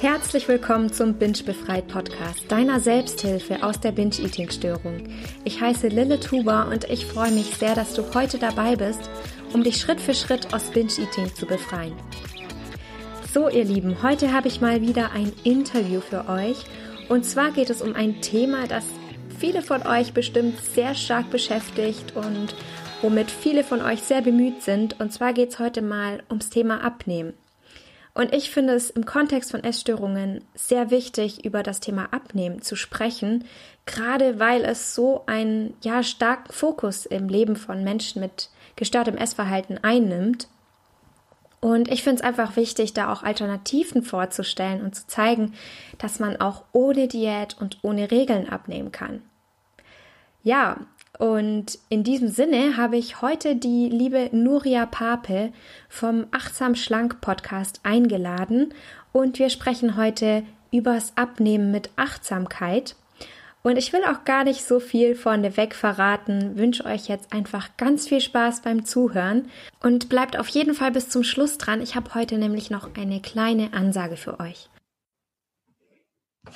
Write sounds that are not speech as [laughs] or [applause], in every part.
Herzlich willkommen zum Binge Befreit Podcast, deiner Selbsthilfe aus der Binge-Eating-Störung. Ich heiße Lille Tuba und ich freue mich sehr, dass du heute dabei bist, um dich Schritt für Schritt aus Binge-Eating zu befreien. So, ihr Lieben, heute habe ich mal wieder ein Interview für euch. Und zwar geht es um ein Thema, das viele von euch bestimmt sehr stark beschäftigt und womit viele von euch sehr bemüht sind. Und zwar geht es heute mal ums Thema Abnehmen. Und ich finde es im Kontext von Essstörungen sehr wichtig, über das Thema Abnehmen zu sprechen, gerade weil es so einen ja, starken Fokus im Leben von Menschen mit gestörtem Essverhalten einnimmt. Und ich finde es einfach wichtig, da auch Alternativen vorzustellen und zu zeigen, dass man auch ohne Diät und ohne Regeln abnehmen kann. Ja, und in diesem Sinne habe ich heute die liebe Nuria Pape vom Achtsam Schlank Podcast eingeladen und wir sprechen heute übers Abnehmen mit Achtsamkeit. Und ich will auch gar nicht so viel vorneweg verraten, wünsche euch jetzt einfach ganz viel Spaß beim Zuhören und bleibt auf jeden Fall bis zum Schluss dran. Ich habe heute nämlich noch eine kleine Ansage für euch.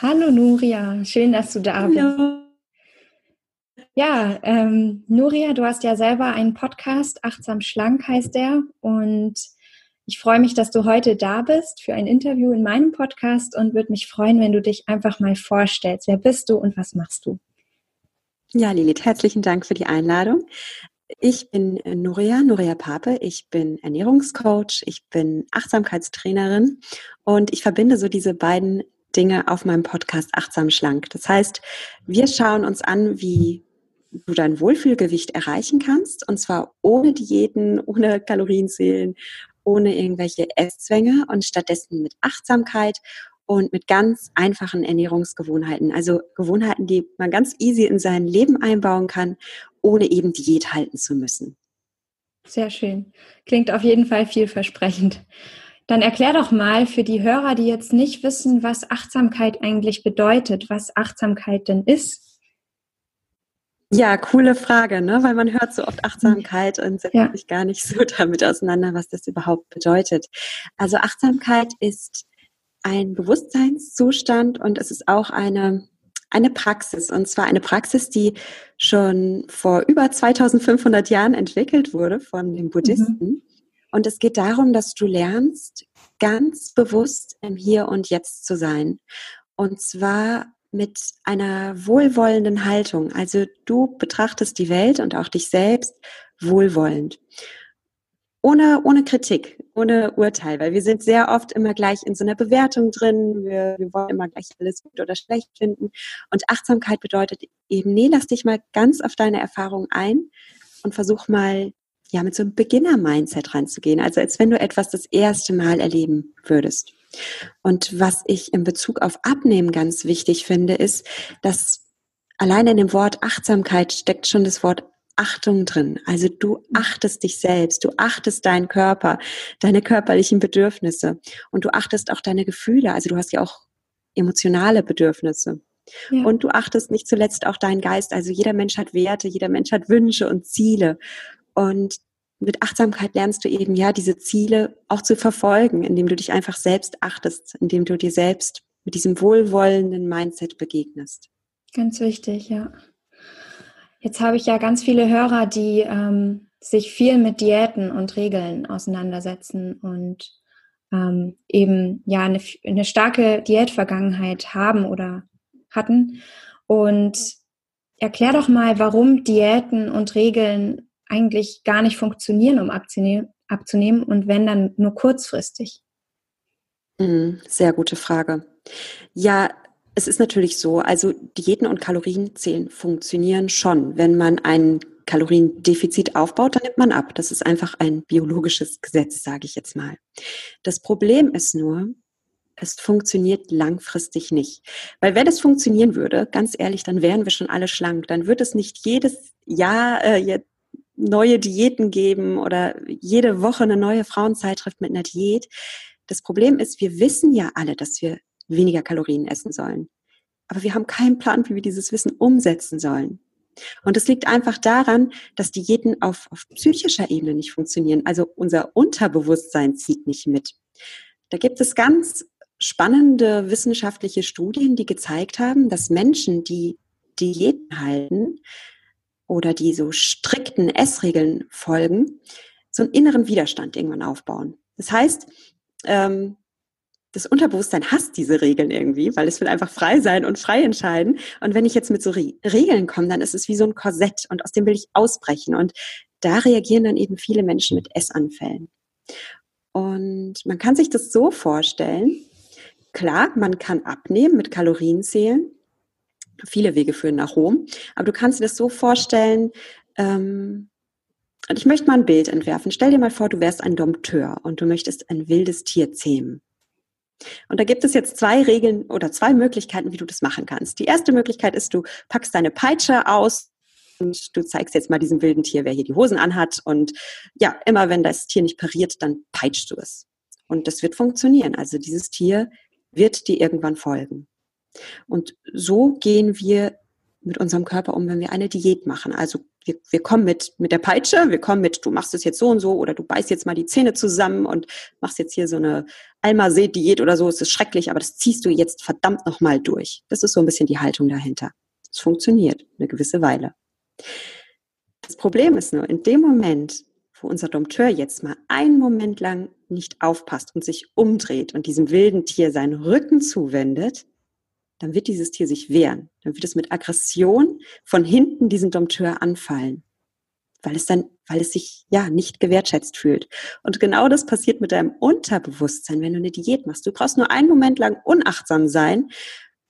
Hallo Nuria, schön, dass du da bist. Ja, ähm, Nuria, du hast ja selber einen Podcast, Achtsam Schlank heißt der. Und ich freue mich, dass du heute da bist für ein Interview in meinem Podcast und würde mich freuen, wenn du dich einfach mal vorstellst. Wer bist du und was machst du? Ja, Lilith, herzlichen Dank für die Einladung. Ich bin Nuria, Nuria Pape. Ich bin Ernährungscoach, ich bin Achtsamkeitstrainerin und ich verbinde so diese beiden Dinge auf meinem Podcast Achtsam Schlank. Das heißt, wir schauen uns an, wie du dein Wohlfühlgewicht erreichen kannst. Und zwar ohne Diäten, ohne Kalorienzählen, ohne irgendwelche Esszwänge und stattdessen mit Achtsamkeit und mit ganz einfachen Ernährungsgewohnheiten. Also Gewohnheiten, die man ganz easy in sein Leben einbauen kann, ohne eben Diät halten zu müssen. Sehr schön. Klingt auf jeden Fall vielversprechend. Dann erklär doch mal für die Hörer, die jetzt nicht wissen, was Achtsamkeit eigentlich bedeutet, was Achtsamkeit denn ist. Ja, coole Frage, ne? weil man hört so oft Achtsamkeit und setzt ja. sich gar nicht so [laughs] damit auseinander, was das überhaupt bedeutet. Also Achtsamkeit ist ein Bewusstseinszustand und es ist auch eine, eine Praxis. Und zwar eine Praxis, die schon vor über 2500 Jahren entwickelt wurde von den Buddhisten. Mhm. Und es geht darum, dass du lernst, ganz bewusst im Hier und Jetzt zu sein. Und zwar mit einer wohlwollenden Haltung. Also du betrachtest die Welt und auch dich selbst wohlwollend. Ohne, ohne Kritik, ohne Urteil, weil wir sind sehr oft immer gleich in so einer Bewertung drin. Wir, wir wollen immer gleich alles gut oder schlecht finden. Und Achtsamkeit bedeutet eben, nee, lass dich mal ganz auf deine Erfahrung ein und versuch mal, ja, mit so einem Beginner-Mindset ranzugehen. Also als wenn du etwas das erste Mal erleben würdest. Und was ich in Bezug auf Abnehmen ganz wichtig finde, ist, dass allein in dem Wort Achtsamkeit steckt schon das Wort Achtung drin. Also du achtest dich selbst, du achtest deinen Körper, deine körperlichen Bedürfnisse und du achtest auch deine Gefühle. Also du hast ja auch emotionale Bedürfnisse. Ja. Und du achtest nicht zuletzt auch deinen Geist. Also jeder Mensch hat Werte, jeder Mensch hat Wünsche und Ziele. Und mit Achtsamkeit lernst du eben ja diese Ziele auch zu verfolgen, indem du dich einfach selbst achtest, indem du dir selbst mit diesem wohlwollenden Mindset begegnest. Ganz wichtig, ja. Jetzt habe ich ja ganz viele Hörer, die ähm, sich viel mit Diäten und Regeln auseinandersetzen und ähm, eben ja eine, eine starke Diätvergangenheit haben oder hatten. Und erklär doch mal, warum Diäten und Regeln eigentlich gar nicht funktionieren, um abzunehmen und wenn dann nur kurzfristig? Mhm, sehr gute Frage. Ja, es ist natürlich so, also Diäten und Kalorienzählen funktionieren schon. Wenn man ein Kaloriendefizit aufbaut, dann nimmt man ab. Das ist einfach ein biologisches Gesetz, sage ich jetzt mal. Das Problem ist nur, es funktioniert langfristig nicht. Weil wenn es funktionieren würde, ganz ehrlich, dann wären wir schon alle schlank. Dann wird es nicht jedes Jahr, äh, neue Diäten geben oder jede Woche eine neue Frauenzeitschrift mit einer Diät. Das Problem ist, wir wissen ja alle, dass wir weniger Kalorien essen sollen. Aber wir haben keinen Plan, wie wir dieses Wissen umsetzen sollen. Und es liegt einfach daran, dass Diäten auf, auf psychischer Ebene nicht funktionieren. Also unser Unterbewusstsein zieht nicht mit. Da gibt es ganz spannende wissenschaftliche Studien, die gezeigt haben, dass Menschen, die Diäten halten oder die so strikten Essregeln folgen, so einen inneren Widerstand irgendwann aufbauen. Das heißt, ähm, das Unterbewusstsein hasst diese Regeln irgendwie, weil es will einfach frei sein und frei entscheiden. Und wenn ich jetzt mit so Re Regeln komme, dann ist es wie so ein Korsett und aus dem will ich ausbrechen. Und da reagieren dann eben viele Menschen mit Essanfällen. Und man kann sich das so vorstellen, klar, man kann abnehmen mit Kalorien zählen. Viele Wege führen nach Rom. Aber du kannst dir das so vorstellen, ähm, und ich möchte mal ein Bild entwerfen. Stell dir mal vor, du wärst ein Dompteur und du möchtest ein wildes Tier zähmen. Und da gibt es jetzt zwei Regeln oder zwei Möglichkeiten, wie du das machen kannst. Die erste Möglichkeit ist, du packst deine Peitsche aus und du zeigst jetzt mal diesem wilden Tier, wer hier die Hosen anhat. Und ja, immer wenn das Tier nicht pariert, dann peitschst du es. Und das wird funktionieren. Also dieses Tier wird dir irgendwann folgen. Und so gehen wir mit unserem Körper um, wenn wir eine Diät machen. Also wir, wir kommen mit, mit der Peitsche, wir kommen mit, du machst es jetzt so und so oder du beißt jetzt mal die Zähne zusammen und machst jetzt hier so eine Almasee-Diät oder so, es ist schrecklich, aber das ziehst du jetzt verdammt nochmal durch. Das ist so ein bisschen die Haltung dahinter. Es funktioniert eine gewisse Weile. Das Problem ist nur, in dem Moment, wo unser Dompteur jetzt mal einen Moment lang nicht aufpasst und sich umdreht und diesem wilden Tier seinen Rücken zuwendet, dann wird dieses Tier sich wehren. Dann wird es mit Aggression von hinten diesen Dompteur anfallen. Weil es dann, weil es sich ja nicht gewertschätzt fühlt. Und genau das passiert mit deinem Unterbewusstsein, wenn du eine Diät machst. Du brauchst nur einen Moment lang unachtsam sein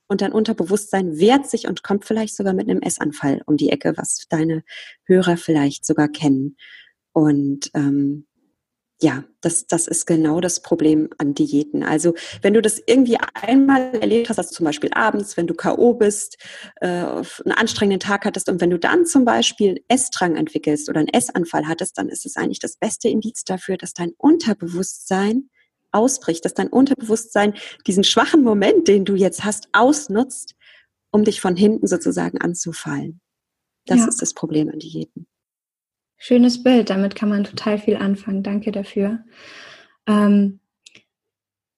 und dein Unterbewusstsein wehrt sich und kommt vielleicht sogar mit einem Essanfall um die Ecke, was deine Hörer vielleicht sogar kennen. Und ähm, ja, das, das ist genau das Problem an Diäten. Also wenn du das irgendwie einmal erlebt hast, also zum Beispiel abends, wenn du K.O. bist, äh, einen anstrengenden Tag hattest und wenn du dann zum Beispiel Essdrang entwickelst oder einen Essanfall hattest, dann ist es eigentlich das beste Indiz dafür, dass dein Unterbewusstsein ausbricht, dass dein Unterbewusstsein diesen schwachen Moment, den du jetzt hast, ausnutzt, um dich von hinten sozusagen anzufallen. Das ja. ist das Problem an Diäten. Schönes Bild, damit kann man total viel anfangen. Danke dafür. Ähm,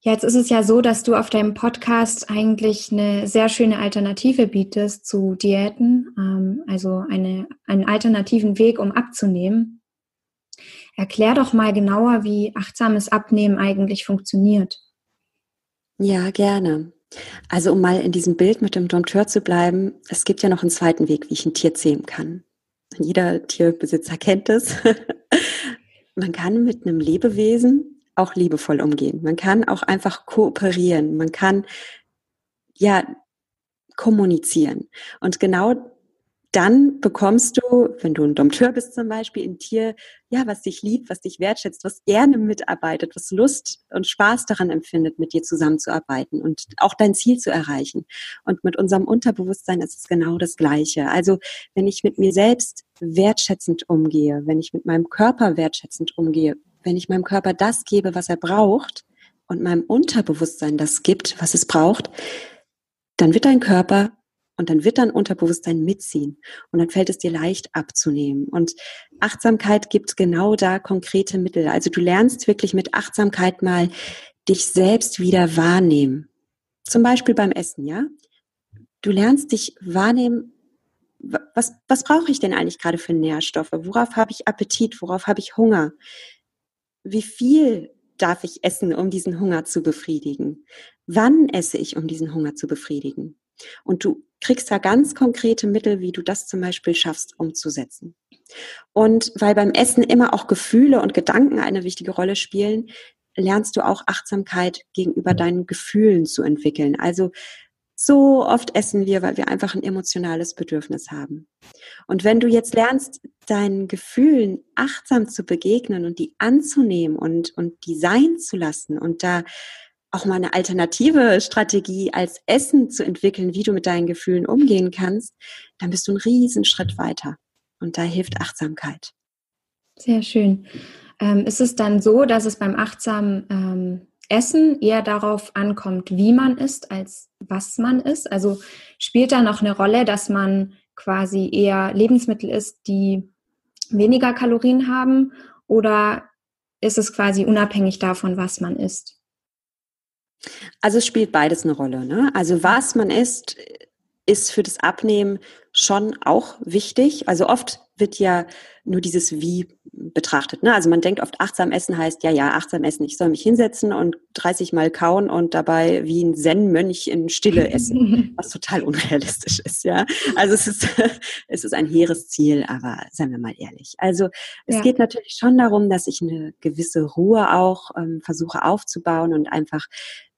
jetzt ist es ja so, dass du auf deinem Podcast eigentlich eine sehr schöne Alternative bietest zu Diäten, ähm, also eine, einen alternativen Weg, um abzunehmen. Erklär doch mal genauer, wie achtsames Abnehmen eigentlich funktioniert. Ja, gerne. Also um mal in diesem Bild mit dem Dompteur zu bleiben, es gibt ja noch einen zweiten Weg, wie ich ein Tier zähmen kann. Jeder Tierbesitzer kennt es. [laughs] Man kann mit einem Lebewesen auch liebevoll umgehen. Man kann auch einfach kooperieren. Man kann ja kommunizieren. Und genau dann bekommst du, wenn du ein Dompteur bist zum Beispiel, ein Tier, ja, was dich liebt, was dich wertschätzt, was gerne mitarbeitet, was Lust und Spaß daran empfindet, mit dir zusammenzuarbeiten und auch dein Ziel zu erreichen. Und mit unserem Unterbewusstsein ist es genau das Gleiche. Also, wenn ich mit mir selbst wertschätzend umgehe, wenn ich mit meinem Körper wertschätzend umgehe, wenn ich meinem Körper das gebe, was er braucht und meinem Unterbewusstsein das gibt, was es braucht, dann wird dein Körper und dann wird dein Unterbewusstsein mitziehen und dann fällt es dir leicht abzunehmen. Und Achtsamkeit gibt genau da konkrete Mittel. Also du lernst wirklich mit Achtsamkeit mal dich selbst wieder wahrnehmen. Zum Beispiel beim Essen, ja? Du lernst dich wahrnehmen, was, was brauche ich denn eigentlich gerade für Nährstoffe? Worauf habe ich Appetit? Worauf habe ich Hunger? Wie viel darf ich essen, um diesen Hunger zu befriedigen? Wann esse ich, um diesen Hunger zu befriedigen? Und du kriegst da ganz konkrete Mittel, wie du das zum Beispiel schaffst, umzusetzen. Und weil beim Essen immer auch Gefühle und Gedanken eine wichtige Rolle spielen, lernst du auch Achtsamkeit gegenüber deinen Gefühlen zu entwickeln. Also so oft essen wir, weil wir einfach ein emotionales Bedürfnis haben. Und wenn du jetzt lernst, deinen Gefühlen achtsam zu begegnen und die anzunehmen und, und die sein zu lassen und da auch mal eine alternative Strategie als Essen zu entwickeln, wie du mit deinen Gefühlen umgehen kannst, dann bist du einen riesen Schritt weiter. Und da hilft Achtsamkeit. Sehr schön. Ähm, ist es dann so, dass es beim achtsamen ähm, Essen eher darauf ankommt, wie man isst, als was man isst? Also spielt da noch eine Rolle, dass man quasi eher Lebensmittel isst, die weniger Kalorien haben oder ist es quasi unabhängig davon, was man isst? Also es spielt beides eine Rolle. Ne? Also was man isst, ist für das Abnehmen schon auch wichtig. Also oft wird ja nur dieses Wie betrachtet. Ne? Also man denkt oft, achtsam essen heißt, ja, ja, achtsam essen. Ich soll mich hinsetzen und 30 Mal kauen und dabei wie ein Zen-Mönch in Stille essen, [laughs] was total unrealistisch ist. Ja, Also es ist, [laughs] es ist ein hehres Ziel, aber seien wir mal ehrlich. Also es ja. geht natürlich schon darum, dass ich eine gewisse Ruhe auch ähm, versuche aufzubauen und einfach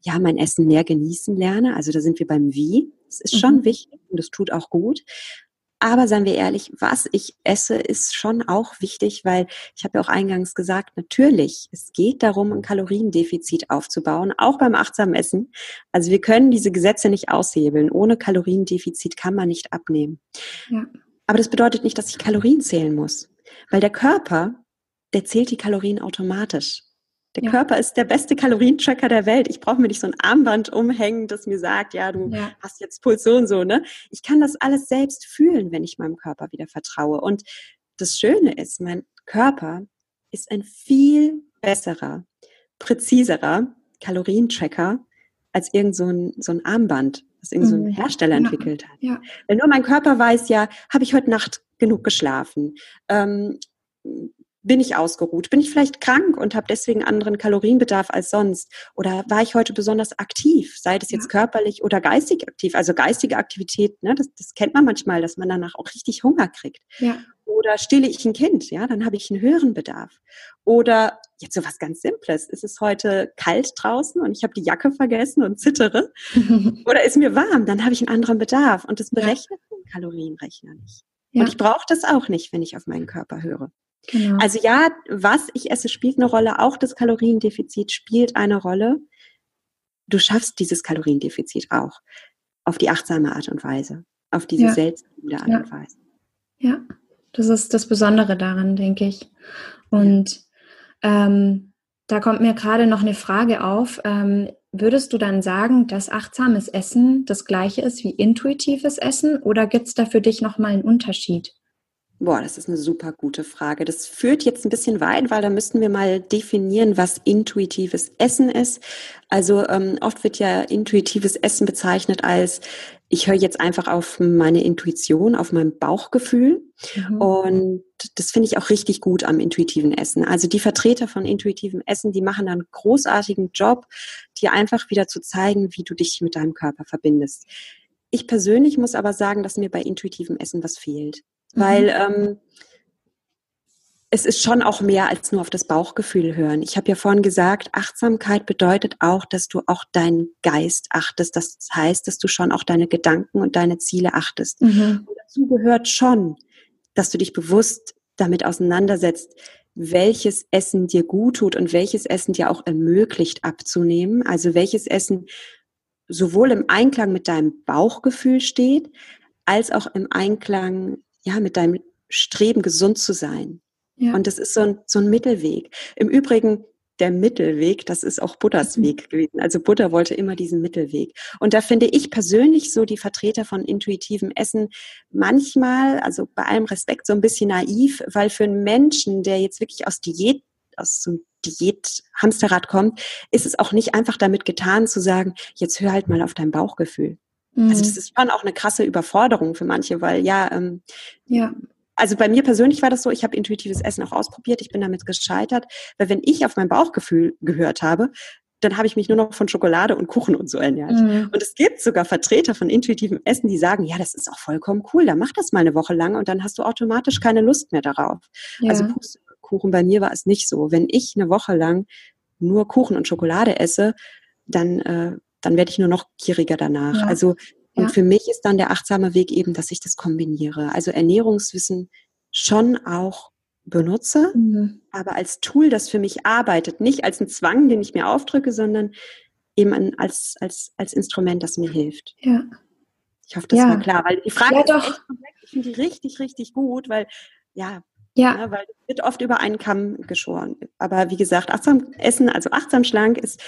ja, mein Essen mehr genießen lerne. Also da sind wir beim Wie. Es ist schon mhm. wichtig und es tut auch gut. Aber seien wir ehrlich, was ich esse, ist schon auch wichtig, weil ich habe ja auch eingangs gesagt, natürlich, es geht darum, ein Kaloriendefizit aufzubauen, auch beim achtsamen Essen. Also wir können diese Gesetze nicht aushebeln. Ohne Kaloriendefizit kann man nicht abnehmen. Ja. Aber das bedeutet nicht, dass ich Kalorien zählen muss, weil der Körper, der zählt die Kalorien automatisch. Der ja. Körper ist der beste Kalorientracker der Welt. Ich brauche mir nicht so ein Armband umhängen, das mir sagt, ja, du ja. hast jetzt Puls so und so, ne? Ich kann das alles selbst fühlen, wenn ich meinem Körper wieder vertraue. Und das Schöne ist, mein Körper ist ein viel besserer, präziserer Kalorientracker als irgend so ein, so ein Armband, das irgend so ein mhm. Hersteller ja. entwickelt hat. Ja. Wenn nur mein Körper weiß, ja, habe ich heute Nacht genug geschlafen? Ähm, bin ich ausgeruht? Bin ich vielleicht krank und habe deswegen anderen Kalorienbedarf als sonst? Oder war ich heute besonders aktiv, sei das jetzt ja. körperlich oder geistig aktiv? Also geistige Aktivität, ne, das, das kennt man manchmal, dass man danach auch richtig Hunger kriegt. Ja. Oder stille ich ein Kind, ja, dann habe ich einen höheren Bedarf. Oder jetzt so was ganz Simples, ist es heute kalt draußen und ich habe die Jacke vergessen und zittere? [laughs] oder ist mir warm, dann habe ich einen anderen Bedarf. Und das berechnet ja. den Kalorienrechner nicht. Ja. Und ich brauche das auch nicht, wenn ich auf meinen Körper höre. Genau. Also ja, was ich esse, spielt eine Rolle. Auch das Kaloriendefizit spielt eine Rolle. Du schaffst dieses Kaloriendefizit auch auf die achtsame Art und Weise, auf diese ja. selbstliebende Art ja. und Weise. Ja, das ist das Besondere daran, denke ich. Und ähm, da kommt mir gerade noch eine Frage auf. Ähm, würdest du dann sagen, dass achtsames Essen das gleiche ist wie intuitives Essen oder gibt es da für dich nochmal einen Unterschied? Boah, das ist eine super gute Frage. Das führt jetzt ein bisschen weit, weil da müssten wir mal definieren, was intuitives Essen ist. Also ähm, oft wird ja intuitives Essen bezeichnet als, ich höre jetzt einfach auf meine Intuition, auf mein Bauchgefühl. Mhm. Und das finde ich auch richtig gut am intuitiven Essen. Also die Vertreter von intuitivem Essen, die machen einen großartigen Job, dir einfach wieder zu zeigen, wie du dich mit deinem Körper verbindest. Ich persönlich muss aber sagen, dass mir bei intuitivem Essen was fehlt. Weil mhm. ähm, es ist schon auch mehr als nur auf das Bauchgefühl hören. Ich habe ja vorhin gesagt, Achtsamkeit bedeutet auch, dass du auch deinen Geist achtest. Das heißt, dass du schon auch deine Gedanken und deine Ziele achtest. Mhm. Und dazu gehört schon, dass du dich bewusst damit auseinandersetzt, welches Essen dir gut tut und welches Essen dir auch ermöglicht abzunehmen. Also welches Essen sowohl im Einklang mit deinem Bauchgefühl steht, als auch im Einklang ja, mit deinem Streben, gesund zu sein. Ja. Und das ist so ein, so ein Mittelweg. Im Übrigen, der Mittelweg, das ist auch Buddhas mhm. Weg gewesen. Also Buddha wollte immer diesen Mittelweg. Und da finde ich persönlich so die Vertreter von intuitivem Essen manchmal, also bei allem Respekt, so ein bisschen naiv, weil für einen Menschen, der jetzt wirklich aus Diät, aus so einem Diät-Hamsterrad kommt, ist es auch nicht einfach damit getan zu sagen, jetzt hör halt mal auf dein Bauchgefühl. Mhm. Also das ist schon auch eine krasse Überforderung für manche, weil ja, ähm, ja. Also bei mir persönlich war das so, ich habe intuitives Essen auch ausprobiert, ich bin damit gescheitert, weil wenn ich auf mein Bauchgefühl gehört habe, dann habe ich mich nur noch von Schokolade und Kuchen und so ernährt. Mhm. Und es gibt sogar Vertreter von intuitivem Essen, die sagen, ja, das ist auch vollkommen cool, dann mach das mal eine Woche lang und dann hast du automatisch keine Lust mehr darauf. Ja. Also Kuchen bei mir war es nicht so. Wenn ich eine Woche lang nur Kuchen und Schokolade esse, dann äh, dann werde ich nur noch gieriger danach. Ja. Also und ja. für mich ist dann der achtsame Weg eben, dass ich das kombiniere. Also Ernährungswissen schon auch benutze, mhm. aber als Tool, das für mich arbeitet, nicht als ein Zwang, den ich mir aufdrücke, sondern eben als, als, als Instrument, das mir hilft. Ja. Ich hoffe, das ja. war klar, weil die Frage ja, ist doch. echt komplex. Ich finde die richtig, richtig gut, weil ja, ja. ja, weil es wird oft über einen Kamm geschoren. Aber wie gesagt, achtsam Essen, also achtsam schlank ist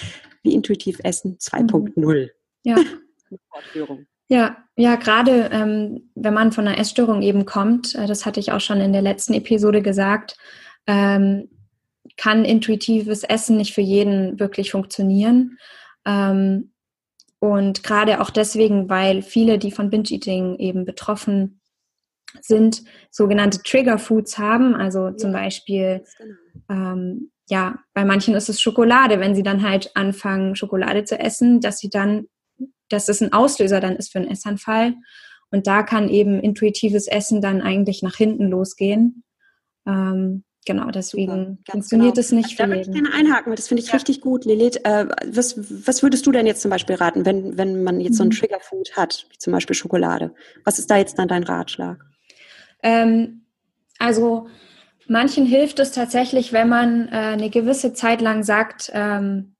wie intuitiv Essen 2.0. Mhm. Ja. [laughs] Fortführung. Ja, ja, gerade ähm, wenn man von einer Essstörung eben kommt, äh, das hatte ich auch schon in der letzten Episode gesagt, ähm, kann intuitives Essen nicht für jeden wirklich funktionieren. Ähm, und gerade auch deswegen, weil viele, die von Binge-Eating eben betroffen sind, sogenannte Trigger Foods haben. Also ja, zum Beispiel, genau. ähm, ja, bei manchen ist es Schokolade, wenn sie dann halt anfangen, Schokolade zu essen, dass sie dann dass es ein Auslöser dann ist für einen Essanfall. Und da kann eben intuitives Essen dann eigentlich nach hinten losgehen. Ähm, genau, deswegen Super, funktioniert genau. es nicht da für. Da würde ich gerne einhaken, weil das finde ich ja. richtig gut. Lilith, äh, was, was würdest du denn jetzt zum Beispiel raten, wenn, wenn man jetzt mhm. so ein. Triggerfood hat, wie zum Beispiel Schokolade? Was ist da jetzt dann dein Ratschlag? Ähm, also manchen hilft es tatsächlich, wenn man äh, eine gewisse Zeit lang sagt, ähm,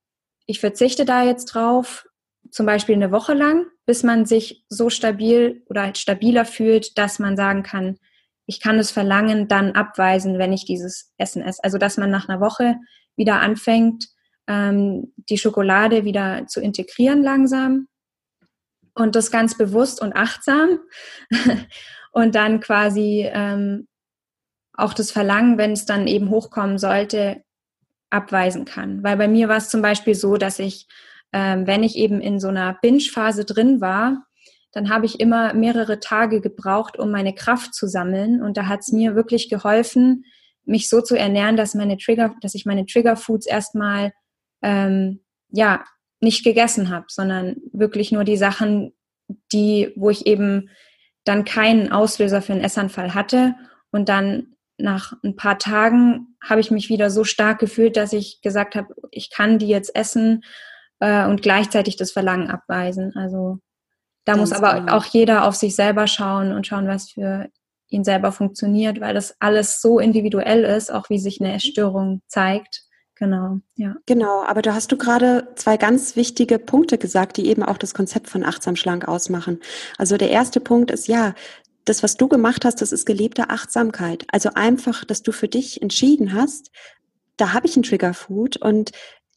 ich verzichte da jetzt drauf, zum Beispiel eine Woche lang, bis man sich so stabil oder halt stabiler fühlt, dass man sagen kann, ich kann das Verlangen dann abweisen, wenn ich dieses Essen esse. Also dass man nach einer Woche wieder anfängt, ähm, die Schokolade wieder zu integrieren langsam und das ganz bewusst und achtsam [laughs] und dann quasi ähm, auch das Verlangen, wenn es dann eben hochkommen sollte, abweisen kann. Weil bei mir war es zum Beispiel so, dass ich ähm, wenn ich eben in so einer Binge-Phase drin war, dann habe ich immer mehrere Tage gebraucht, um meine Kraft zu sammeln. Und da hat es mir wirklich geholfen, mich so zu ernähren, dass meine Trigger, dass ich meine Trigger-Foods erstmal ähm, ja nicht gegessen habe, sondern wirklich nur die Sachen, die, wo ich eben dann keinen Auslöser für einen Essanfall hatte. Und dann nach ein paar Tagen habe ich mich wieder so stark gefühlt, dass ich gesagt habe, ich kann die jetzt essen äh, und gleichzeitig das Verlangen abweisen. Also da Ganz muss aber genau. auch jeder auf sich selber schauen und schauen, was für ihn selber funktioniert, weil das alles so individuell ist, auch wie sich eine Essstörung zeigt. Genau, ja. Genau, aber da hast du gerade zwei ganz wichtige Punkte gesagt, die eben auch das Konzept von achtsam schlank ausmachen. Also der erste Punkt ist ja, das, was du gemacht hast, das ist gelebte Achtsamkeit. Also einfach, dass du für dich entschieden hast, da habe ich ein Triggerfood und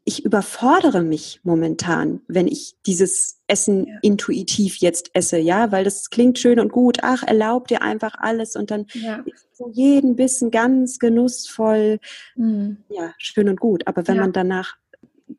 ich überfordere mich momentan, wenn ich dieses Essen ja. intuitiv jetzt esse, ja, weil das klingt schön und gut, ach, erlaub dir einfach alles und dann ja. so jeden Bissen ganz genussvoll, mhm. ja, schön und gut. Aber wenn ja. man danach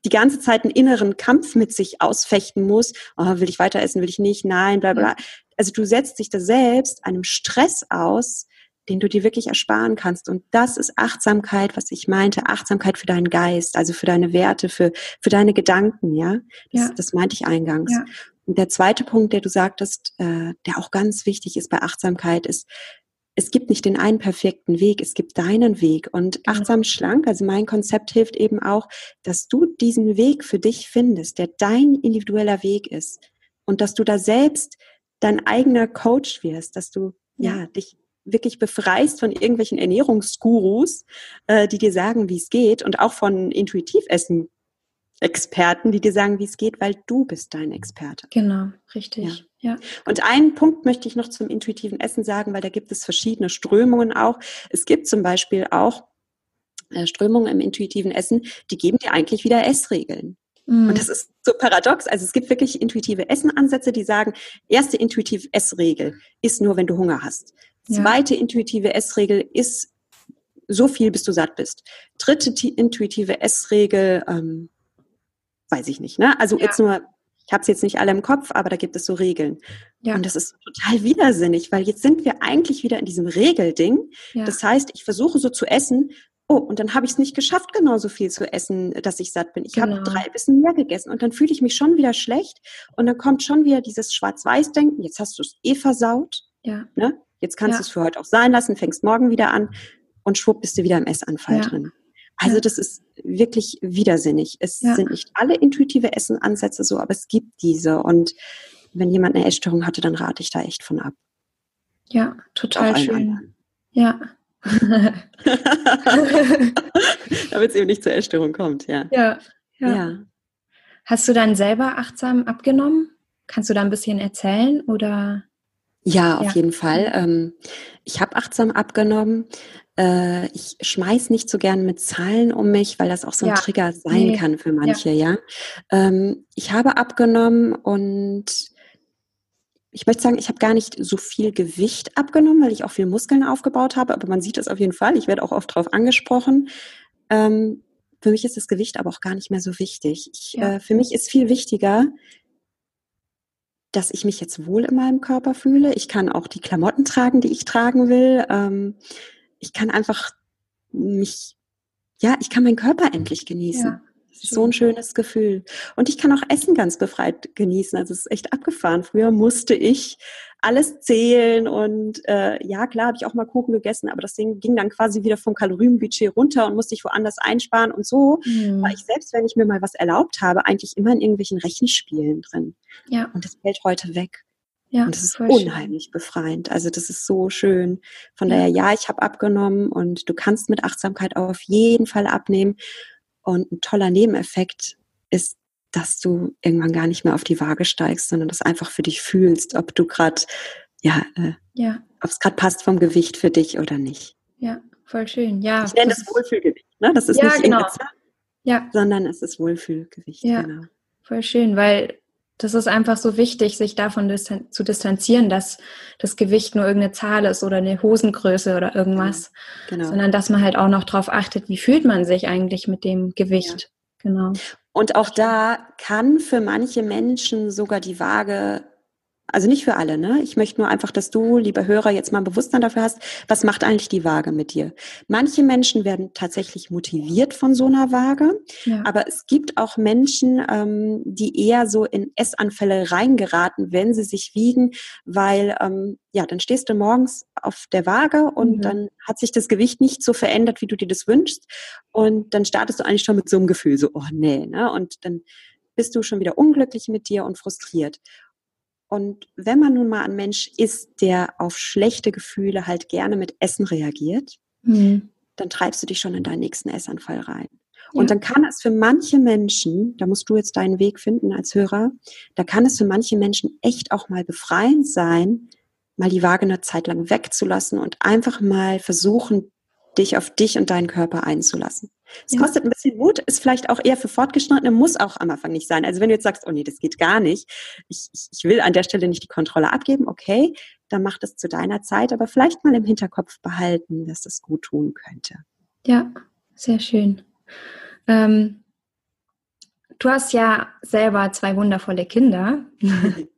die ganze Zeit einen inneren Kampf mit sich ausfechten muss, oh, will ich weiter essen, will ich nicht, nein, bla bla. Also du setzt dich da selbst einem Stress aus, den du dir wirklich ersparen kannst. Und das ist Achtsamkeit, was ich meinte, Achtsamkeit für deinen Geist, also für deine Werte, für, für deine Gedanken, ja. Das, ja. das meinte ich eingangs. Ja. Und der zweite Punkt, der du sagtest, äh, der auch ganz wichtig ist bei Achtsamkeit, ist, es gibt nicht den einen perfekten Weg, es gibt deinen Weg. Und genau. achtsam schlank, also mein Konzept hilft eben auch, dass du diesen Weg für dich findest, der dein individueller Weg ist. Und dass du da selbst dein eigener Coach wirst, dass du ja, ja dich wirklich befreist von irgendwelchen Ernährungsgurus, äh, die dir sagen, wie es geht und auch von Intuitivessen Experten, die dir sagen, wie es geht, weil du bist dein Experte. Genau, richtig. Ja. ja. Und einen Punkt möchte ich noch zum intuitiven Essen sagen, weil da gibt es verschiedene Strömungen auch. Es gibt zum Beispiel auch äh, Strömungen im intuitiven Essen, die geben dir eigentlich wieder Essregeln. Mhm. Und das ist so paradox. Also es gibt wirklich intuitive Essenansätze, die sagen, erste intuitive Essregel ist nur, wenn du Hunger hast. Zweite ja. intuitive Essregel ist so viel, bis du satt bist. Dritte intuitive Essregel, ähm, weiß ich nicht. Ne? Also ja. jetzt nur, ich habe es jetzt nicht alle im Kopf, aber da gibt es so Regeln. Ja. Und das ist total widersinnig, weil jetzt sind wir eigentlich wieder in diesem Regelding. Ja. Das heißt, ich versuche so zu essen, oh, und dann habe ich es nicht geschafft, genauso viel zu essen, dass ich satt bin. Ich genau. habe drei bisschen mehr gegessen und dann fühle ich mich schon wieder schlecht und dann kommt schon wieder dieses Schwarz-Weiß-Denken, jetzt hast du es eh versaut. Ja. Ne? Jetzt kannst ja. du es für heute auch sein lassen, fängst morgen wieder an und schwupp bist du wieder im Essanfall ja. drin. Also das ist wirklich widersinnig. Es sind nicht alle intuitive Essenansätze so, aber es gibt diese. Und wenn jemand eine Essstörung hatte, dann rate ich da echt von ab. Ja, total schön. Anderen. Ja. [laughs] Damit es eben nicht zur Essstörung kommt, ja. ja. Ja. ja. Hast du dann selber achtsam abgenommen? Kannst du da ein bisschen erzählen oder? Ja, auf ja. jeden Fall. Ähm, ich habe achtsam abgenommen. Äh, ich schmeiß nicht so gern mit Zahlen um mich, weil das auch so ein ja. Trigger sein nee. kann für manche, ja. ja? Ähm, ich habe abgenommen und ich möchte sagen, ich habe gar nicht so viel Gewicht abgenommen, weil ich auch viel Muskeln aufgebaut habe, aber man sieht es auf jeden Fall. Ich werde auch oft darauf angesprochen. Ähm, für mich ist das Gewicht aber auch gar nicht mehr so wichtig. Ich, äh, für mich ist viel wichtiger, dass ich mich jetzt wohl in meinem Körper fühle. Ich kann auch die Klamotten tragen, die ich tragen will. Ähm, ich kann einfach mich, ja, ich kann meinen Körper endlich genießen. Ja. So ein schönes Gefühl. Und ich kann auch Essen ganz befreit genießen. Also es ist echt abgefahren. Früher musste ich alles zählen und äh, ja, klar habe ich auch mal Kuchen gegessen, aber das Ding ging dann quasi wieder vom Kalorienbudget runter und musste ich woanders einsparen und so mhm. war ich selbst, wenn ich mir mal was erlaubt habe, eigentlich immer in irgendwelchen Rechenspielen drin. Ja. Und das fällt heute weg. Ja, und das ist unheimlich schön. befreiend. Also das ist so schön. Von daher, ja, ich habe abgenommen und du kannst mit Achtsamkeit auf jeden Fall abnehmen. Und ein toller Nebeneffekt ist, dass du irgendwann gar nicht mehr auf die Waage steigst, sondern das einfach für dich fühlst, ob du gerade, ja, äh, ja, ob es gerade passt vom Gewicht für dich oder nicht. Ja, voll schön. Ja. Ich nenne das, Wohlfühlgewicht. Ne? Das ist ja, nicht genau. Zahl, ja. sondern es ist Wohlfühlgewicht. Ja, genau. voll schön, weil das ist einfach so wichtig, sich davon distan zu distanzieren, dass das Gewicht nur irgendeine Zahl ist oder eine Hosengröße oder irgendwas, genau. genau. sondern dass man halt auch noch darauf achtet, wie fühlt man sich eigentlich mit dem Gewicht. Ja. Genau. Und auch da kann für manche Menschen sogar die Waage also nicht für alle, ne? Ich möchte nur einfach, dass du, lieber Hörer, jetzt mal ein Bewusstsein dafür hast, was macht eigentlich die Waage mit dir? Manche Menschen werden tatsächlich motiviert von so einer Waage, ja. aber es gibt auch Menschen, ähm, die eher so in Essanfälle reingeraten, wenn sie sich wiegen, weil ähm, ja, dann stehst du morgens auf der Waage und mhm. dann hat sich das Gewicht nicht so verändert, wie du dir das wünschst. Und dann startest du eigentlich schon mit so einem Gefühl, so, oh nee, ne? Und dann bist du schon wieder unglücklich mit dir und frustriert. Und wenn man nun mal ein Mensch ist, der auf schlechte Gefühle halt gerne mit Essen reagiert, mhm. dann treibst du dich schon in deinen nächsten Essanfall rein. Ja. Und dann kann es für manche Menschen, da musst du jetzt deinen Weg finden als Hörer, da kann es für manche Menschen echt auch mal befreiend sein, mal die Waage eine Zeit lang wegzulassen und einfach mal versuchen, dich auf dich und deinen Körper einzulassen. Es ja. kostet ein bisschen Mut, ist vielleicht auch eher für Fortgeschrittene, muss auch am Anfang nicht sein. Also wenn du jetzt sagst, oh nee, das geht gar nicht, ich, ich will an der Stelle nicht die Kontrolle abgeben, okay, dann mach das zu deiner Zeit, aber vielleicht mal im Hinterkopf behalten, dass das gut tun könnte. Ja, sehr schön. Ähm, du hast ja selber zwei wundervolle Kinder. Okay.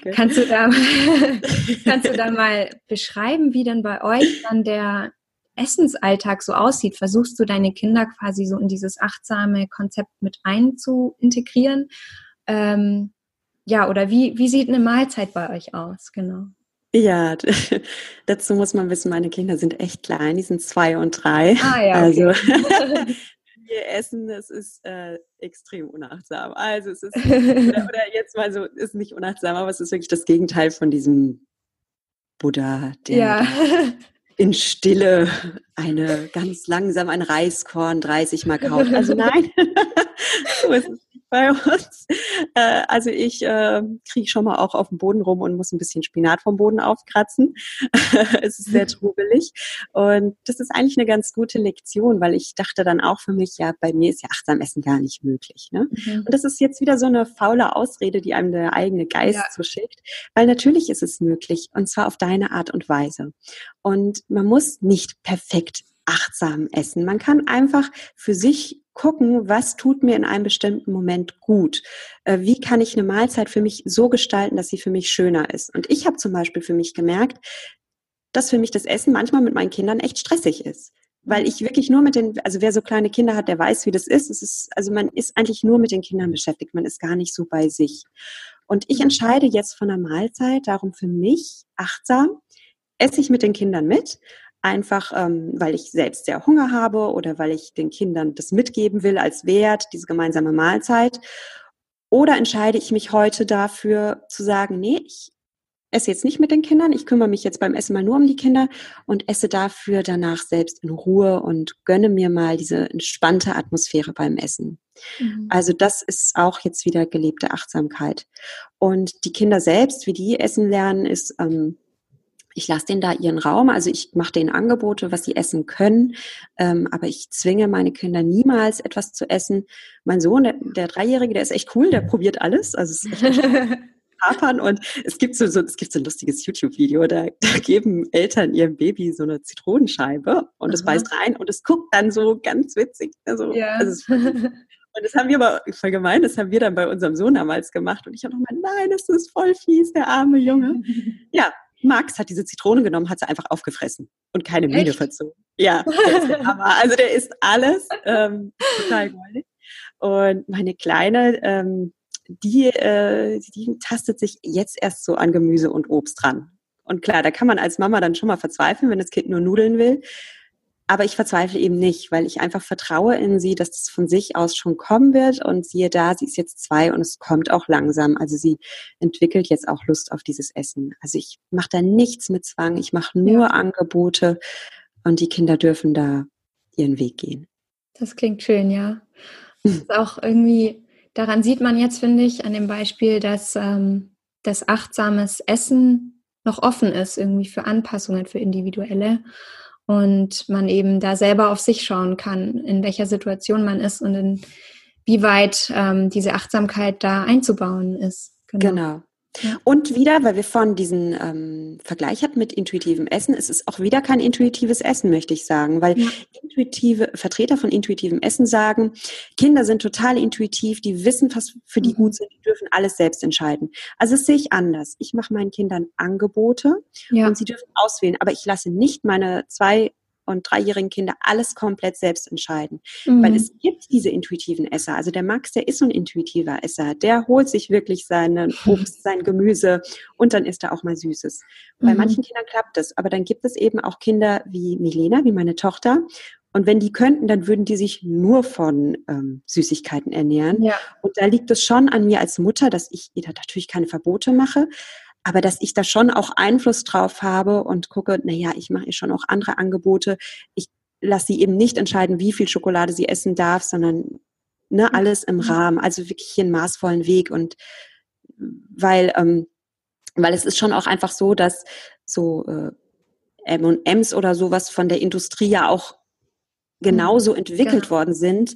[laughs] Kannst, du da, [laughs] kannst du da mal beschreiben, wie denn bei euch dann der Essensalltag so aussieht. Versuchst du deine Kinder quasi so in dieses achtsame Konzept mit einzuintegrieren? Ähm, ja, oder wie, wie sieht eine Mahlzeit bei euch aus? Genau. Ja, [laughs] dazu muss man wissen, meine Kinder sind echt klein, die sind zwei und drei. Ah ja. Okay. Also [laughs] [laughs] wir essen, das ist äh, extrem unachtsam. Also es ist, oder, oder, jetzt mal so, ist nicht unachtsam, aber es ist wirklich das Gegenteil von diesem Buddha, der, ja in Stille eine ganz langsam ein Reiskorn 30 Mal kaut. Also nein, [laughs] [laughs] so ist es bei uns. [laughs] Äh, also ich äh, kriege schon mal auch auf dem Boden rum und muss ein bisschen Spinat vom Boden aufkratzen. [laughs] es ist sehr trubelig. Und das ist eigentlich eine ganz gute Lektion, weil ich dachte dann auch für mich, ja, bei mir ist ja achtsam Essen gar nicht möglich. Ne? Mhm. Und das ist jetzt wieder so eine faule Ausrede, die einem der eigene Geist ja. zuschickt. Weil natürlich ist es möglich und zwar auf deine Art und Weise. Und man muss nicht perfekt achtsam essen. Man kann einfach für sich gucken, was tut mir in einem bestimmten Moment gut. Äh, wie kann ich eine Mahlzeit für mich so gestalten, dass sie für mich schöner ist? Und ich habe zum Beispiel für mich gemerkt, dass für mich das Essen manchmal mit meinen Kindern echt stressig ist. Weil ich wirklich nur mit den, also wer so kleine Kinder hat, der weiß, wie das ist. Es ist, also man ist eigentlich nur mit den Kindern beschäftigt. Man ist gar nicht so bei sich. Und ich entscheide jetzt von der Mahlzeit darum für mich achtsam, esse ich mit den Kindern mit, einfach ähm, weil ich selbst sehr Hunger habe oder weil ich den Kindern das mitgeben will als Wert, diese gemeinsame Mahlzeit. Oder entscheide ich mich heute dafür zu sagen, nee, ich esse jetzt nicht mit den Kindern, ich kümmere mich jetzt beim Essen mal nur um die Kinder und esse dafür danach selbst in Ruhe und gönne mir mal diese entspannte Atmosphäre beim Essen. Mhm. Also das ist auch jetzt wieder gelebte Achtsamkeit. Und die Kinder selbst, wie die essen lernen, ist ähm, ich lasse denen da ihren Raum, also ich mache denen Angebote, was sie essen können, ähm, aber ich zwinge meine Kinder niemals etwas zu essen. Mein Sohn, der, der Dreijährige, der ist echt cool, der probiert alles, also ist echt [laughs] hapern und es gibt so, so, es gibt so ein lustiges YouTube-Video, da, da geben Eltern ihrem Baby so eine Zitronenscheibe und es beißt rein und es guckt dann so ganz witzig. Also, ja. also [laughs] und das haben wir aber voll gemein, das haben wir dann bei unserem Sohn damals gemacht. Und ich habe nochmal, nein, das ist voll fies, der arme Junge. [laughs] Ja, Max hat diese Zitrone genommen, hat sie einfach aufgefressen und keine Miene verzogen. Ja, [laughs] also der isst alles, ähm, total goldig. Und meine Kleine, ähm, die, äh, die tastet sich jetzt erst so an Gemüse und Obst dran. Und klar, da kann man als Mama dann schon mal verzweifeln, wenn das Kind nur Nudeln will. Aber ich verzweifle eben nicht, weil ich einfach vertraue in sie, dass es von sich aus schon kommen wird. Und siehe da, sie ist jetzt zwei und es kommt auch langsam. Also sie entwickelt jetzt auch Lust auf dieses Essen. Also ich mache da nichts mit Zwang, ich mache nur ja. Angebote und die Kinder dürfen da ihren Weg gehen. Das klingt schön, ja. [laughs] Das ist auch irgendwie, daran sieht man jetzt, finde ich, an dem Beispiel, dass ähm, das achtsames Essen noch offen ist, irgendwie für Anpassungen, für individuelle und man eben da selber auf sich schauen kann, in welcher Situation man ist und inwieweit ähm, diese Achtsamkeit da einzubauen ist. Genau. genau. Ja. Und wieder, weil wir vorhin diesen ähm, Vergleich hatten mit intuitivem Essen, es ist auch wieder kein intuitives Essen, möchte ich sagen, weil ja. intuitive Vertreter von intuitivem Essen sagen, Kinder sind total intuitiv, die wissen, was für die mhm. gut sind, die dürfen alles selbst entscheiden. Also das sehe ich anders. Ich mache meinen Kindern Angebote ja. und sie dürfen auswählen, aber ich lasse nicht meine zwei und dreijährigen Kinder alles komplett selbst entscheiden. Mhm. Weil es gibt diese intuitiven Esser. Also der Max, der ist so ein intuitiver Esser. Der holt sich wirklich seinen [laughs] Obst, sein Gemüse und dann isst er auch mal Süßes. Mhm. Bei manchen Kindern klappt das. Aber dann gibt es eben auch Kinder wie Milena, wie meine Tochter. Und wenn die könnten, dann würden die sich nur von ähm, Süßigkeiten ernähren. Ja. Und da liegt es schon an mir als Mutter, dass ich ihr da natürlich keine Verbote mache, aber dass ich da schon auch Einfluss drauf habe und gucke, na ja, ich mache ihr schon auch andere Angebote. Ich lasse sie eben nicht entscheiden, wie viel Schokolade sie essen darf, sondern ne, alles im Rahmen, also wirklich hier einen maßvollen Weg und weil ähm, weil es ist schon auch einfach so, dass so äh, M&Ms oder sowas von der Industrie ja auch genauso mhm. entwickelt ja. worden sind,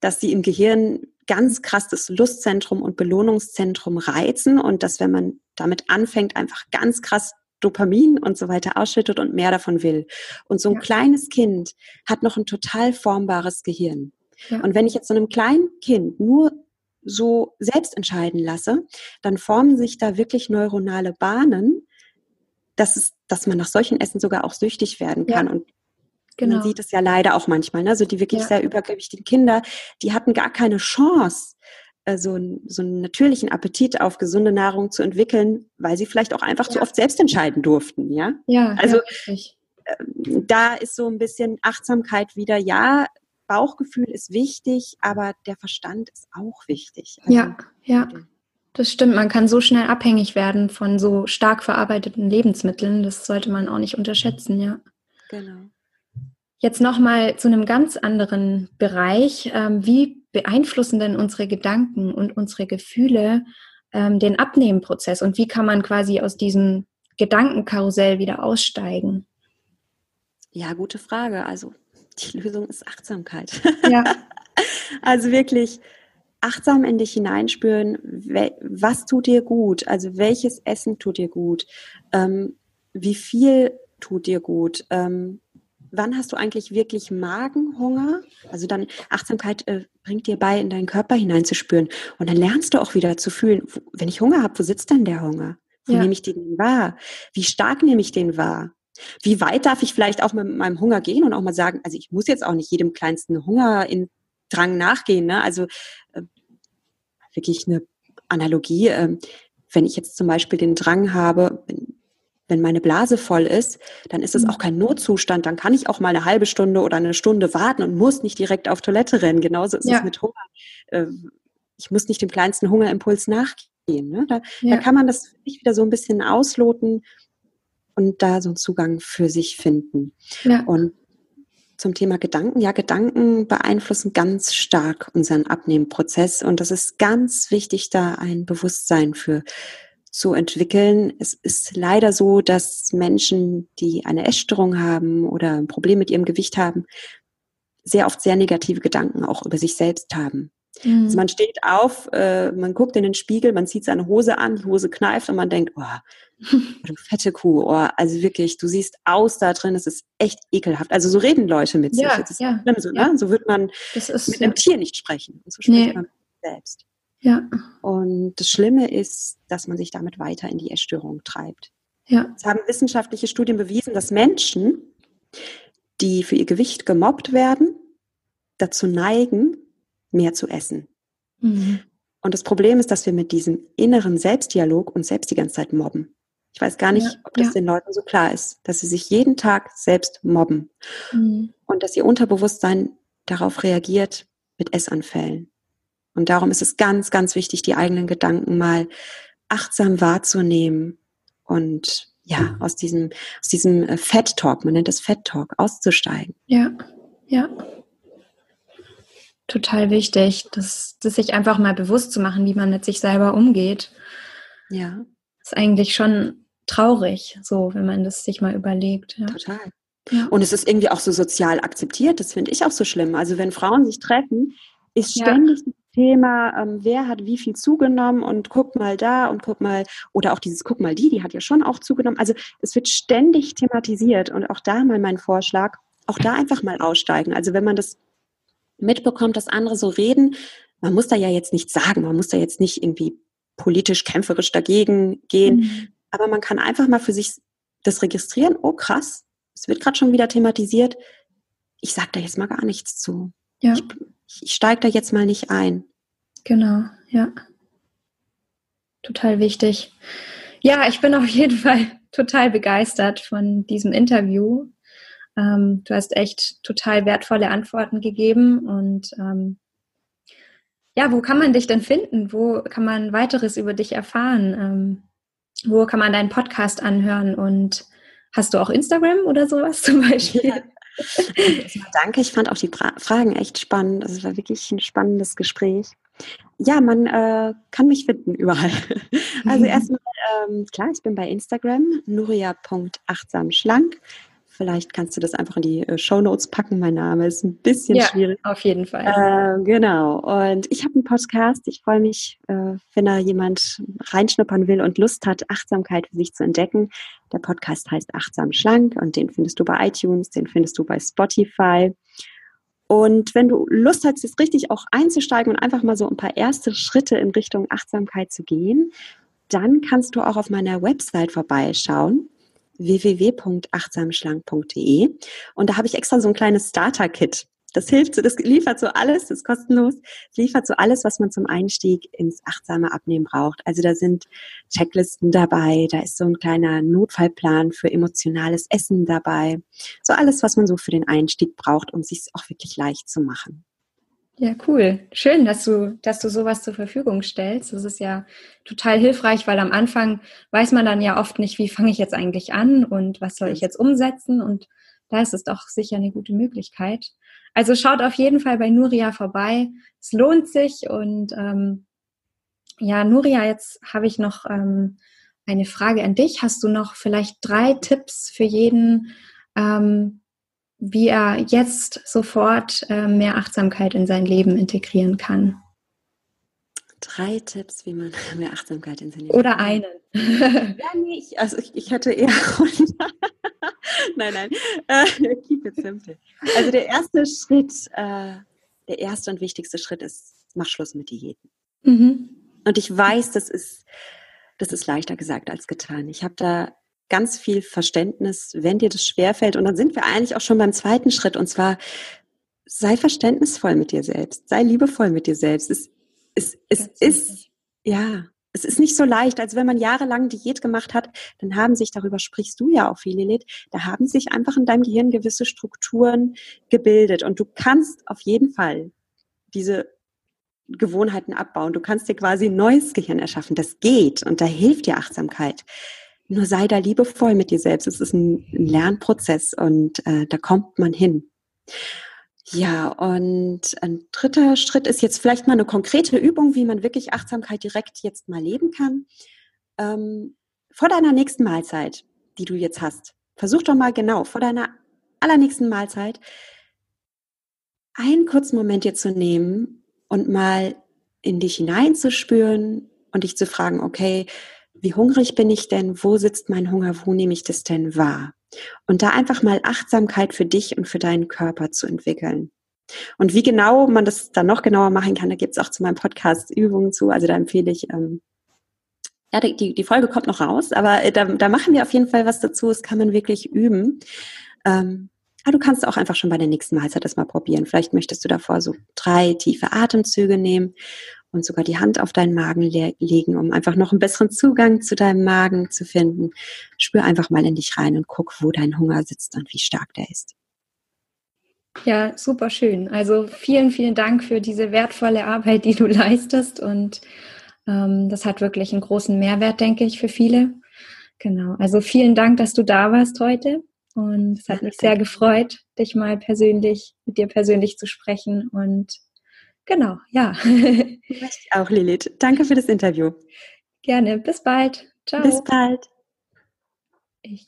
dass sie im Gehirn ganz krass das Lustzentrum und Belohnungszentrum reizen und dass, wenn man damit anfängt, einfach ganz krass Dopamin und so weiter ausschüttet und mehr davon will. Und so ein ja. kleines Kind hat noch ein total formbares Gehirn. Ja. Und wenn ich jetzt so einem kleinen Kind nur so selbst entscheiden lasse, dann formen sich da wirklich neuronale Bahnen, dass, es, dass man nach solchen Essen sogar auch süchtig werden kann. Ja. Und Genau. Man sieht es ja leider auch manchmal. Ne? Also die wirklich ja. sehr übergewichtigen Kinder, die hatten gar keine Chance, äh, so, so einen natürlichen Appetit auf gesunde Nahrung zu entwickeln, weil sie vielleicht auch einfach ja. zu oft selbst entscheiden durften. Ja, ja also ja, ähm, da ist so ein bisschen Achtsamkeit wieder. Ja, Bauchgefühl ist wichtig, aber der Verstand ist auch wichtig. Also, ja, ja. Das stimmt, man kann so schnell abhängig werden von so stark verarbeiteten Lebensmitteln. Das sollte man auch nicht unterschätzen, ja. Genau. Jetzt nochmal zu einem ganz anderen Bereich. Ähm, wie beeinflussen denn unsere Gedanken und unsere Gefühle ähm, den Abnehmenprozess und wie kann man quasi aus diesem Gedankenkarussell wieder aussteigen? Ja, gute Frage. Also die Lösung ist Achtsamkeit. Ja. [laughs] also wirklich achtsam in dich hineinspüren, was tut dir gut, also welches Essen tut dir gut, ähm, wie viel tut dir gut, ähm, wann hast du eigentlich wirklich Magenhunger? Also dann Achtsamkeit äh, bringt dir bei, in deinen Körper hineinzuspüren. Und dann lernst du auch wieder zu fühlen, wo, wenn ich Hunger habe, wo sitzt denn der Hunger? Wo ja. nehme ich den wahr? Wie stark nehme ich den wahr? Wie weit darf ich vielleicht auch mit meinem Hunger gehen und auch mal sagen, also ich muss jetzt auch nicht jedem kleinsten Hunger in Drang nachgehen. Ne? Also äh, wirklich eine Analogie. Äh, wenn ich jetzt zum Beispiel den Drang habe, wenn meine Blase voll ist, dann ist es mhm. auch kein Notzustand. Dann kann ich auch mal eine halbe Stunde oder eine Stunde warten und muss nicht direkt auf Toilette rennen. Genauso ist ja. es mit Hunger. Ähm, ich muss nicht dem kleinsten Hungerimpuls nachgehen. Ne? Da, ja. da kann man das wieder so ein bisschen ausloten und da so einen Zugang für sich finden. Ja. Und zum Thema Gedanken. Ja, Gedanken beeinflussen ganz stark unseren Abnehmprozess und das ist ganz wichtig, da ein Bewusstsein für zu entwickeln. Es ist leider so, dass Menschen, die eine Essstörung haben oder ein Problem mit ihrem Gewicht haben, sehr oft sehr negative Gedanken auch über sich selbst haben. Mhm. Also man steht auf, äh, man guckt in den Spiegel, man zieht seine Hose an, die Hose kneift und man denkt, oh, [laughs] du fette Kuh, oh, also wirklich, du siehst aus da drin, es ist echt ekelhaft. Also so reden Leute mit ja, sich. Das ja, so, ne? So wird man ist, mit einem Tier nicht sprechen. Und so spricht nee. man mit sich selbst. Ja. Und das Schlimme ist, dass man sich damit weiter in die Essstörung treibt. Ja. Es haben wissenschaftliche Studien bewiesen, dass Menschen, die für ihr Gewicht gemobbt werden, dazu neigen, mehr zu essen. Mhm. Und das Problem ist, dass wir mit diesem inneren Selbstdialog uns selbst die ganze Zeit mobben. Ich weiß gar nicht, ja, ob das ja. den Leuten so klar ist, dass sie sich jeden Tag selbst mobben mhm. und dass ihr Unterbewusstsein darauf reagiert mit Essanfällen. Und darum ist es ganz, ganz wichtig, die eigenen Gedanken mal achtsam wahrzunehmen und ja, aus diesem, aus diesem äh, Fat Talk, man nennt das Fat Talk, auszusteigen. Ja, ja. Total wichtig, das, das sich einfach mal bewusst zu machen, wie man mit sich selber umgeht. Ja. Ist eigentlich schon traurig, so, wenn man das sich mal überlegt. Ja. Total. Ja. Und es ist irgendwie auch so sozial akzeptiert, das finde ich auch so schlimm. Also wenn Frauen sich treffen, ist ständig ja. Thema, ähm, wer hat wie viel zugenommen und guck mal da und guck mal, oder auch dieses guck mal die, die hat ja schon auch zugenommen. Also es wird ständig thematisiert und auch da mal mein Vorschlag, auch da einfach mal aussteigen. Also wenn man das mitbekommt, dass andere so reden, man muss da ja jetzt nichts sagen, man muss da jetzt nicht irgendwie politisch kämpferisch dagegen gehen, mhm. aber man kann einfach mal für sich das registrieren, oh krass, es wird gerade schon wieder thematisiert, ich sage da jetzt mal gar nichts zu. Ja. Ich, ich steige da jetzt mal nicht ein. Genau, ja. Total wichtig. Ja, ich bin auf jeden [laughs] Fall total begeistert von diesem Interview. Ähm, du hast echt total wertvolle Antworten gegeben und ähm, ja, wo kann man dich denn finden? Wo kann man weiteres über dich erfahren? Ähm, wo kann man deinen Podcast anhören? Und hast du auch Instagram oder sowas [laughs] zum Beispiel? Ja. [laughs] Danke, ich fand auch die Fragen echt spannend. Also es war wirklich ein spannendes Gespräch. Ja, man äh, kann mich finden überall. [laughs] Also erstmal, ähm, klar, ich bin bei Instagram, nuria.achtsamschlank. Vielleicht kannst du das einfach in die äh, Show Notes packen. Mein Name ist ein bisschen ja, schwierig. Auf jeden Fall. Äh, genau. Und ich habe einen Podcast. Ich freue mich, äh, wenn da jemand reinschnuppern will und Lust hat, Achtsamkeit für sich zu entdecken. Der Podcast heißt Achtsam Schlank und den findest du bei iTunes, den findest du bei Spotify. Und wenn du Lust hast, jetzt richtig auch einzusteigen und einfach mal so ein paar erste Schritte in Richtung Achtsamkeit zu gehen, dann kannst du auch auf meiner Website vorbeischauen www.achtsamschlank.de und da habe ich extra so ein kleines Starter-Kit. Das hilft so, das liefert so alles, das ist kostenlos, das liefert so alles, was man zum Einstieg ins achtsame Abnehmen braucht. Also da sind Checklisten dabei, da ist so ein kleiner Notfallplan für emotionales Essen dabei. So alles, was man so für den Einstieg braucht, um es sich auch wirklich leicht zu machen. Ja, cool. Schön, dass du, dass du sowas zur Verfügung stellst. Das ist ja total hilfreich, weil am Anfang weiß man dann ja oft nicht, wie fange ich jetzt eigentlich an und was soll ich jetzt umsetzen. Und da ist es doch sicher eine gute Möglichkeit. Also schaut auf jeden Fall bei Nuria vorbei. Es lohnt sich. Und ähm, ja, Nuria, jetzt habe ich noch ähm, eine Frage an dich. Hast du noch vielleicht drei Tipps für jeden, ähm, wie er jetzt sofort äh, mehr Achtsamkeit in sein Leben integrieren kann. Drei Tipps, wie man [laughs] mehr Achtsamkeit in sein Leben Oder einen. ja, nee, ich, also ich, ich hatte eher. [laughs] nein, nein. Äh, keep it simple. Also der erste Schritt, äh, der erste und wichtigste Schritt ist, mach Schluss mit Diäten. Mhm. Und ich weiß, das ist, das ist leichter gesagt als getan. Ich habe da ganz viel Verständnis, wenn dir das schwerfällt. Und dann sind wir eigentlich auch schon beim zweiten Schritt. Und zwar, sei verständnisvoll mit dir selbst. Sei liebevoll mit dir selbst. Es, es, es ist, ja, es ist nicht so leicht, als wenn man jahrelang Diät gemacht hat, dann haben sich, darüber sprichst du ja auch viel, Lilith, da haben sich einfach in deinem Gehirn gewisse Strukturen gebildet. Und du kannst auf jeden Fall diese Gewohnheiten abbauen. Du kannst dir quasi ein neues Gehirn erschaffen. Das geht und da hilft dir Achtsamkeit. Nur sei da liebevoll mit dir selbst. Es ist ein Lernprozess und äh, da kommt man hin. Ja, und ein dritter Schritt ist jetzt vielleicht mal eine konkrete Übung, wie man wirklich Achtsamkeit direkt jetzt mal leben kann. Ähm, vor deiner nächsten Mahlzeit, die du jetzt hast, versuch doch mal genau vor deiner allernächsten Mahlzeit einen kurzen Moment dir zu nehmen und mal in dich hineinzuspüren und dich zu fragen, okay, wie hungrig bin ich denn? Wo sitzt mein Hunger? Wo nehme ich das denn wahr? Und da einfach mal Achtsamkeit für dich und für deinen Körper zu entwickeln. Und wie genau man das dann noch genauer machen kann, da gibt es auch zu meinem Podcast Übungen zu. Also da empfehle ich, ähm, ja, die, die Folge kommt noch raus, aber äh, da, da machen wir auf jeden Fall was dazu. Das kann man wirklich üben. Ähm, ja, du kannst auch einfach schon bei der nächsten Mahlzeit das mal probieren. Vielleicht möchtest du davor so drei tiefe Atemzüge nehmen und sogar die Hand auf deinen Magen le legen, um einfach noch einen besseren Zugang zu deinem Magen zu finden. Spür einfach mal in dich rein und guck, wo dein Hunger sitzt und wie stark der ist. Ja, super schön. Also vielen, vielen Dank für diese wertvolle Arbeit, die du [laughs] leistest. Und ähm, das hat wirklich einen großen Mehrwert, denke ich, für viele. Genau. Also vielen Dank, dass du da warst heute. Und es hat mich sehr gefreut, dich mal persönlich, mit dir persönlich zu sprechen. Und genau, ja. [laughs] Ich auch, Lilith. Danke für das Interview. Gerne. Bis bald. Ciao. Bis bald. Ich.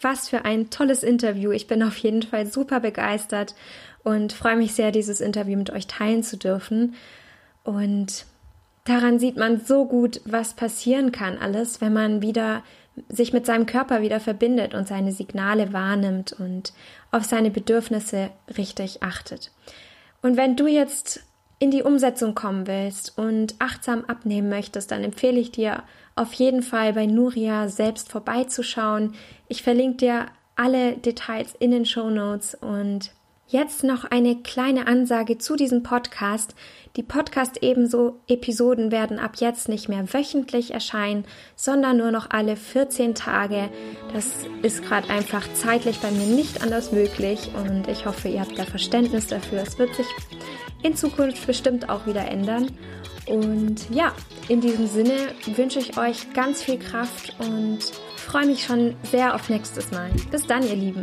Was für ein tolles Interview. Ich bin auf jeden Fall super begeistert und freue mich sehr, dieses Interview mit euch teilen zu dürfen. Und daran sieht man so gut, was passieren kann alles, wenn man wieder sich mit seinem Körper wieder verbindet und seine Signale wahrnimmt und auf seine Bedürfnisse richtig achtet. Und wenn du jetzt in die Umsetzung kommen willst und achtsam abnehmen möchtest, dann empfehle ich dir auf jeden Fall bei Nuria selbst vorbeizuschauen. Ich verlinke dir alle Details in den Show Notes und Jetzt noch eine kleine Ansage zu diesem Podcast. Die Podcast ebenso Episoden werden ab jetzt nicht mehr wöchentlich erscheinen, sondern nur noch alle 14 Tage. Das ist gerade einfach zeitlich bei mir nicht anders möglich und ich hoffe, ihr habt da Verständnis dafür. Es wird sich in Zukunft bestimmt auch wieder ändern. Und ja, in diesem Sinne wünsche ich euch ganz viel Kraft und freue mich schon sehr auf nächstes Mal. Bis dann, ihr Lieben.